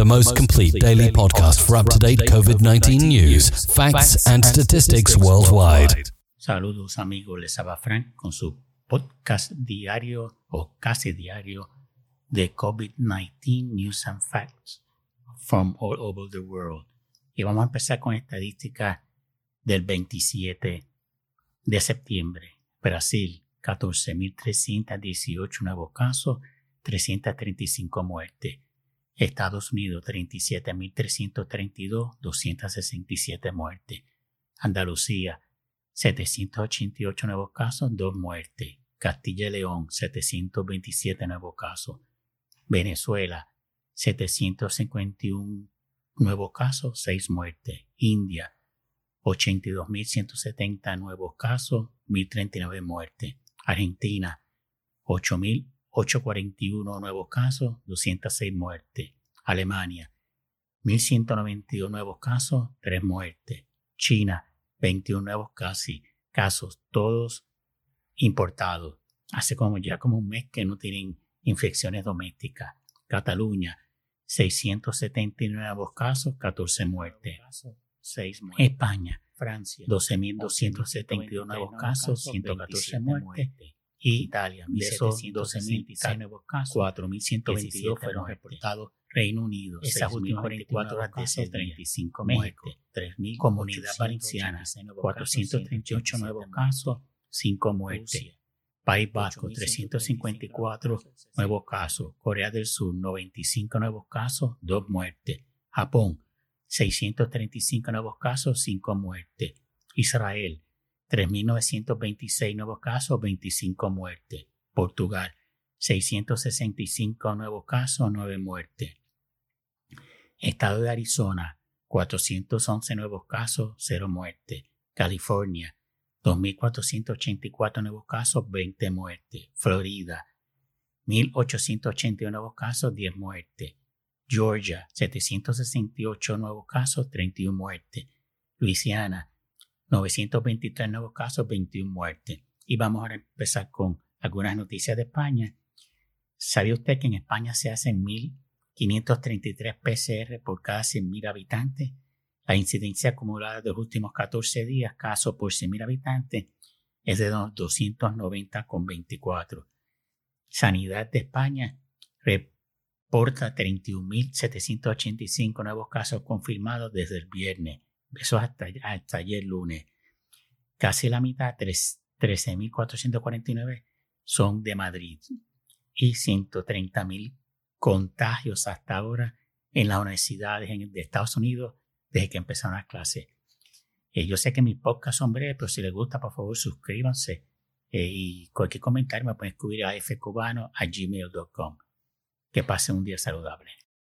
the most complete daily podcast for up to date COVID 19 news, facts, and statistics worldwide. Saludos amigos, les habla Frank con su podcast diario o casi diario de COVID-19 News and Facts from all over the world. Y vamos a empezar con estadísticas del 27 de septiembre. Brasil, 14.318 nuevos casos, 335 muertes. Estados Unidos 37.332, 267 muertes. Andalucía 788 nuevos casos, 2 muertes. Castilla y León 727 nuevos casos. Venezuela 751 nuevos casos, 6 muertes. India 82.170 nuevos casos, 1.039 muertes. Argentina 8.000 841 nuevos casos, 206 muertes. Alemania, 1.192 nuevos casos, 3 muertes. China, 21 nuevos casi, casos, todos importados. Hace como ya como un mes que no tienen infecciones domésticas. Cataluña, 679 nuevos casos, 14 muertes. 6 muertes. España, Francia, 12.272 nuevos casos, 114 muertes y Italia. De esos 12.000 nuevos casos, 4.122 fueron reportados Reino Unido. Esas últimas 24 horas de 35 México, 3.000 Comunidad Valenciana, 438 nuevos casos, 5 muertes. País Vasco, 354 nuevos casos. Corea del Sur, 95 nuevos casos, 2 muertes. Japón, 635 nuevos casos, 5 muertes. Israel, 3.926 nuevos casos, 25 muertes. Portugal, 665 nuevos casos, 9 muertes. Estado de Arizona, 411 nuevos casos, 0 muertes. California, 2.484 nuevos casos, 20 muertes. Florida, 1.881 nuevos casos, 10 muertes. Georgia, 768 nuevos casos, 31 muertes. Luisiana, 923 nuevos casos, 21 muertes. Y vamos a empezar con algunas noticias de España. ¿Sabía usted que en España se hacen 1.533 PCR por cada 100.000 habitantes? La incidencia acumulada de los últimos 14 días, casos por 100.000 habitantes, es de 290,24. Sanidad de España reporta 31.785 nuevos casos confirmados desde el viernes eso hasta, hasta ayer lunes. Casi la mitad, 13.449, son de Madrid y 130.000 contagios hasta ahora en las universidades de Estados Unidos desde que empezaron las clases. Eh, yo sé que mis podcasts son breves, pero si les gusta, por favor, suscríbanse. Eh, y cualquier comentario me pueden escribir a fcubano a gmail.com. Que pasen un día saludable.